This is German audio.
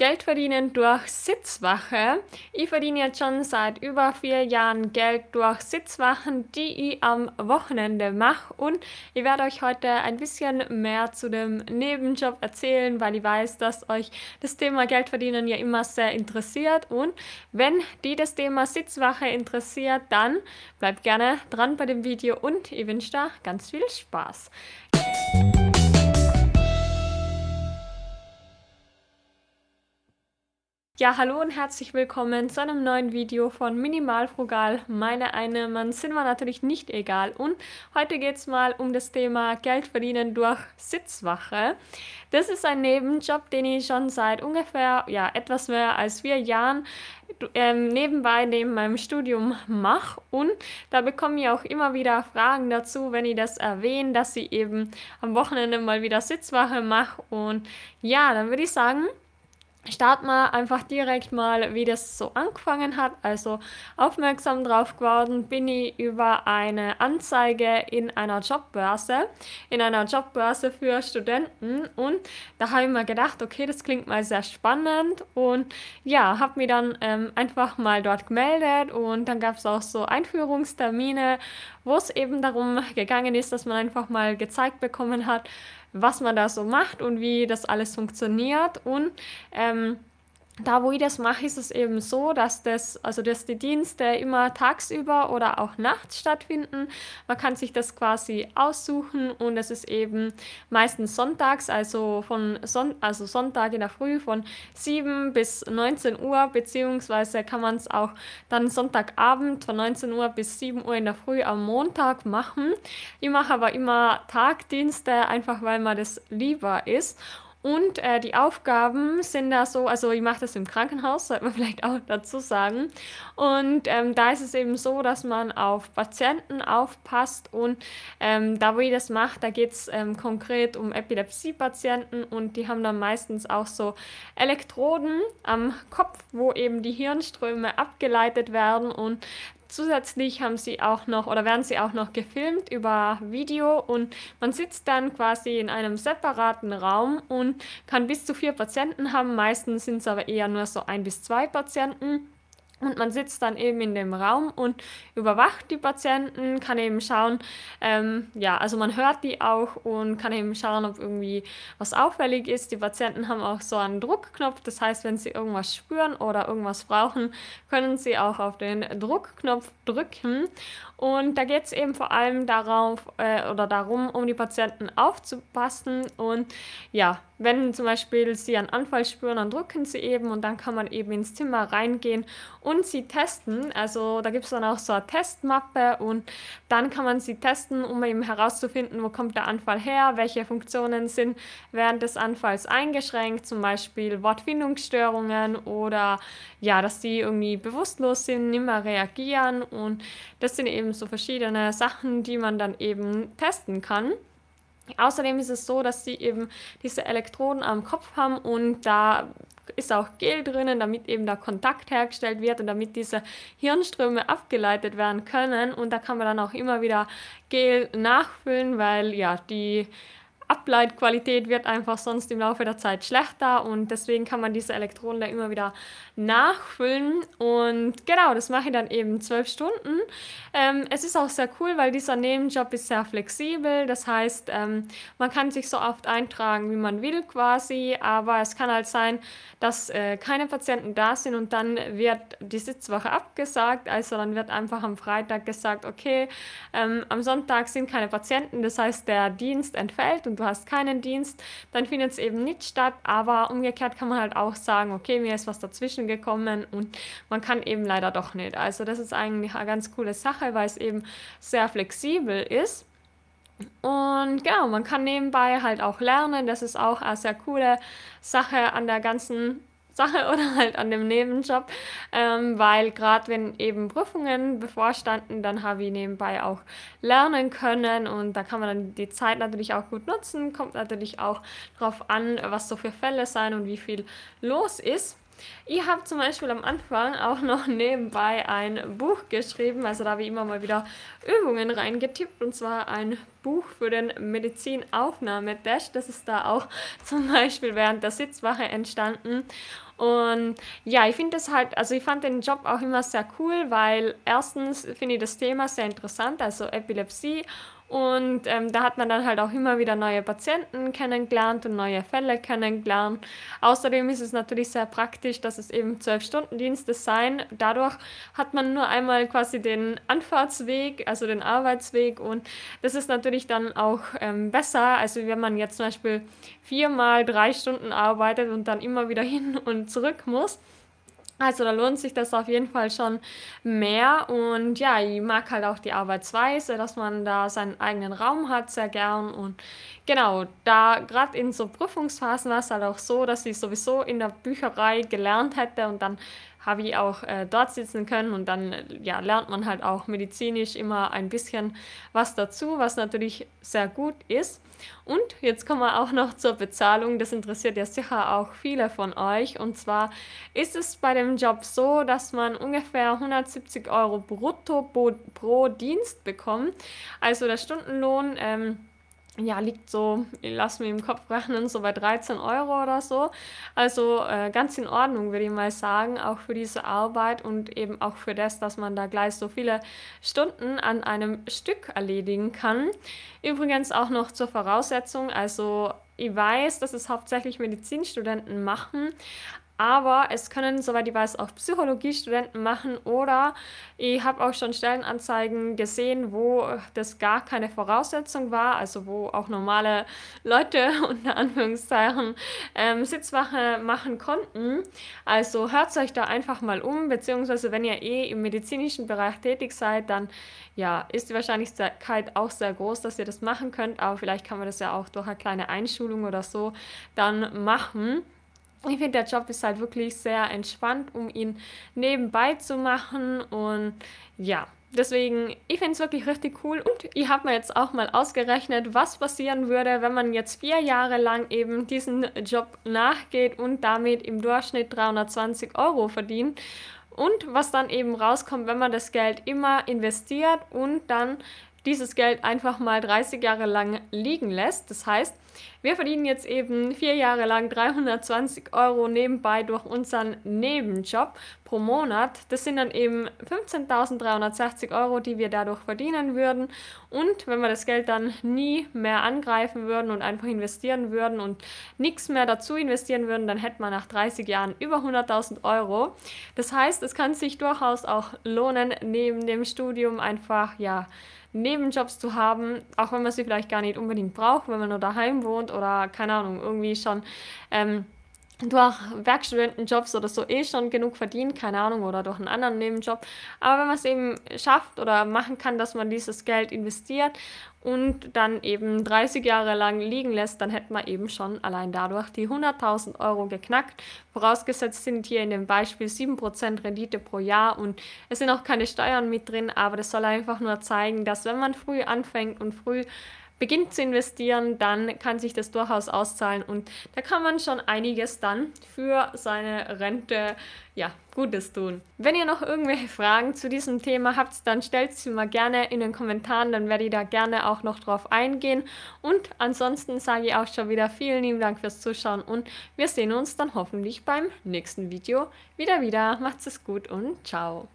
Geld verdienen durch Sitzwache. Ich verdiene jetzt schon seit über vier Jahren Geld durch Sitzwachen, die ich am Wochenende mache. Und ich werde euch heute ein bisschen mehr zu dem Nebenjob erzählen, weil ich weiß, dass euch das Thema Geld verdienen ja immer sehr interessiert. Und wenn die das Thema Sitzwache interessiert, dann bleibt gerne dran bei dem Video und ich wünsche da ganz viel Spaß. Ja, hallo und herzlich willkommen zu einem neuen Video von Minimal Frugal. Meine Einnahmen sind mir natürlich nicht egal. Und heute geht es mal um das Thema Geld verdienen durch Sitzwache. Das ist ein Nebenjob, den ich schon seit ungefähr ja, etwas mehr als vier Jahren ähm, nebenbei neben meinem Studium mache. Und da bekomme ich auch immer wieder Fragen dazu, wenn ich das erwähne, dass ich eben am Wochenende mal wieder Sitzwache mache. Und ja, dann würde ich sagen, starten wir einfach direkt mal, wie das so angefangen hat. Also aufmerksam drauf geworden bin ich über eine Anzeige in einer Jobbörse, in einer Jobbörse für Studenten. Und da habe ich mir gedacht, okay, das klingt mal sehr spannend. Und ja, habe mich dann ähm, einfach mal dort gemeldet. Und dann gab es auch so Einführungstermine, wo es eben darum gegangen ist, dass man einfach mal gezeigt bekommen hat, was man da so macht und wie das alles funktioniert. Und ähm, da, wo ich das mache, ist es eben so, dass das, also dass die Dienste immer tagsüber oder auch nachts stattfinden. Man kann sich das quasi aussuchen und es ist eben meistens sonntags, also von Son also Sonntag in der Früh von 7 bis 19 Uhr, beziehungsweise kann man es auch dann Sonntagabend von 19 Uhr bis 7 Uhr in der Früh am Montag machen. Ich mache aber immer Tagdienste, einfach weil mir das lieber ist. Und äh, die Aufgaben sind da so, also ich mache das im Krankenhaus, sollte man vielleicht auch dazu sagen. Und ähm, da ist es eben so, dass man auf Patienten aufpasst und ähm, da, wo ich das mache, da geht es ähm, konkret um Epilepsie-Patienten und die haben dann meistens auch so Elektroden am Kopf, wo eben die Hirnströme abgeleitet werden und Zusätzlich haben sie auch noch oder werden sie auch noch gefilmt über Video und man sitzt dann quasi in einem separaten Raum und kann bis zu vier Patienten haben. Meistens sind es aber eher nur so ein bis zwei Patienten. Und man sitzt dann eben in dem Raum und überwacht die Patienten, kann eben schauen, ähm, ja, also man hört die auch und kann eben schauen, ob irgendwie was auffällig ist. Die Patienten haben auch so einen Druckknopf, das heißt, wenn sie irgendwas spüren oder irgendwas brauchen, können sie auch auf den Druckknopf drücken. Und da geht es eben vor allem darauf äh, oder darum, um die Patienten aufzupassen. Und ja, wenn zum Beispiel sie einen Anfall spüren, dann drücken sie eben und dann kann man eben ins Zimmer reingehen und sie testen. Also da gibt es dann auch so eine Testmappe und dann kann man sie testen, um eben herauszufinden, wo kommt der Anfall her, welche Funktionen sind während des Anfalls eingeschränkt, zum Beispiel Wortfindungsstörungen oder ja, dass sie irgendwie bewusstlos sind, nicht mehr reagieren und das sind eben so verschiedene Sachen, die man dann eben testen kann. Außerdem ist es so, dass sie eben diese Elektroden am Kopf haben und da ist auch Gel drinnen, damit eben der Kontakt hergestellt wird und damit diese Hirnströme abgeleitet werden können. Und da kann man dann auch immer wieder Gel nachfüllen, weil ja die Ableitqualität wird einfach sonst im Laufe der Zeit schlechter und deswegen kann man diese Elektronen da immer wieder nachfüllen. Und genau, das mache ich dann eben zwölf Stunden. Ähm, es ist auch sehr cool, weil dieser Nebenjob ist sehr flexibel, das heißt, ähm, man kann sich so oft eintragen, wie man will quasi, aber es kann halt sein, dass äh, keine Patienten da sind und dann wird die Sitzwoche abgesagt, also dann wird einfach am Freitag gesagt, okay, ähm, am Sonntag sind keine Patienten, das heißt, der Dienst entfällt und du hast keinen Dienst, dann findet es eben nicht statt. Aber umgekehrt kann man halt auch sagen, okay, mir ist was dazwischen gekommen und man kann eben leider doch nicht. Also das ist eigentlich eine ganz coole Sache, weil es eben sehr flexibel ist. Und genau, man kann nebenbei halt auch lernen. Das ist auch eine sehr coole Sache an der ganzen Sache oder halt an dem Nebenjob, ähm, weil gerade wenn eben Prüfungen bevorstanden, dann habe ich nebenbei auch lernen können und da kann man dann die Zeit natürlich auch gut nutzen, kommt natürlich auch darauf an, was so für Fälle sein und wie viel los ist. Ich habe zum Beispiel am Anfang auch noch nebenbei ein Buch geschrieben, also da habe ich immer mal wieder Übungen reingetippt und zwar ein Buch für den Medizinaufnahmetest. Das ist da auch zum Beispiel während der Sitzwache entstanden. Und ja, ich finde das halt, also ich fand den Job auch immer sehr cool, weil erstens finde ich das Thema sehr interessant, also Epilepsie und ähm, da hat man dann halt auch immer wieder neue Patienten kennengelernt und neue Fälle kennengelernt. Außerdem ist es natürlich sehr praktisch, dass es eben zwölf Stunden Dienste sein. Dadurch hat man nur einmal quasi den Anfahrtsweg, also den Arbeitsweg und das ist natürlich dann auch ähm, besser, also wenn man jetzt zum Beispiel viermal drei Stunden arbeitet und dann immer wieder hin und zurück muss also da lohnt sich das auf jeden Fall schon mehr. Und ja, ich mag halt auch die Arbeitsweise, dass man da seinen eigenen Raum hat, sehr gern. Und genau, da gerade in so Prüfungsphasen war es halt auch so, dass ich sowieso in der Bücherei gelernt hätte und dann habe ich auch äh, dort sitzen können und dann ja, lernt man halt auch medizinisch immer ein bisschen was dazu, was natürlich sehr gut ist. Und jetzt kommen wir auch noch zur Bezahlung. Das interessiert ja sicher auch viele von euch. Und zwar ist es bei dem Job so, dass man ungefähr 170 Euro brutto pro, Dienst bekommt. Also der Stundenlohn. Ähm, ja, liegt so, ich lasse mir im Kopf rechnen, so bei 13 Euro oder so. Also äh, ganz in Ordnung, würde ich mal sagen, auch für diese Arbeit und eben auch für das, dass man da gleich so viele Stunden an einem Stück erledigen kann. Übrigens auch noch zur Voraussetzung, also ich weiß, dass es hauptsächlich Medizinstudenten machen, aber es können, soweit ich weiß, auch Psychologiestudenten machen oder ich habe auch schon Stellenanzeigen gesehen, wo das gar keine Voraussetzung war, also wo auch normale Leute unter Anführungszeichen ähm, Sitzwache machen konnten. Also hört euch da einfach mal um, beziehungsweise wenn ihr eh im medizinischen Bereich tätig seid, dann ja, ist die Wahrscheinlichkeit auch sehr groß, dass ihr das machen könnt, aber vielleicht kann man das ja auch durch eine kleine Einschulung oder so dann machen. Ich finde, der Job ist halt wirklich sehr entspannt, um ihn nebenbei zu machen. Und ja, deswegen, ich finde es wirklich richtig cool. Und ich habe mir jetzt auch mal ausgerechnet, was passieren würde, wenn man jetzt vier Jahre lang eben diesen Job nachgeht und damit im Durchschnitt 320 Euro verdient. Und was dann eben rauskommt, wenn man das Geld immer investiert und dann dieses Geld einfach mal 30 Jahre lang liegen lässt. Das heißt, wir verdienen jetzt eben vier Jahre lang 320 Euro nebenbei durch unseren Nebenjob pro Monat. Das sind dann eben 15.360 Euro, die wir dadurch verdienen würden. Und wenn wir das Geld dann nie mehr angreifen würden und einfach investieren würden und nichts mehr dazu investieren würden, dann hätten wir nach 30 Jahren über 100.000 Euro. Das heißt, es kann sich durchaus auch lohnen, neben dem Studium einfach, ja, Nebenjobs zu haben, auch wenn man sie vielleicht gar nicht unbedingt braucht, wenn man nur daheim wohnt oder keine Ahnung, irgendwie schon ähm, durch Werkstudentenjobs oder so eh schon genug verdient, keine Ahnung, oder durch einen anderen Nebenjob. Aber wenn man es eben schafft oder machen kann, dass man dieses Geld investiert und dann eben 30 Jahre lang liegen lässt, dann hätte man eben schon allein dadurch die 100.000 Euro geknackt. Vorausgesetzt sind hier in dem Beispiel 7% Rendite pro Jahr und es sind auch keine Steuern mit drin, aber das soll einfach nur zeigen, dass wenn man früh anfängt und früh beginnt zu investieren, dann kann sich das durchaus auszahlen und da kann man schon einiges dann für seine Rente ja, Gutes tun. Wenn ihr noch irgendwelche Fragen zu diesem Thema habt, dann stellt sie mal gerne in den Kommentaren, dann werde ich da gerne auch noch drauf eingehen. Und ansonsten sage ich auch schon wieder vielen lieben Dank fürs Zuschauen und wir sehen uns dann hoffentlich beim nächsten Video wieder wieder. Macht's es gut und ciao.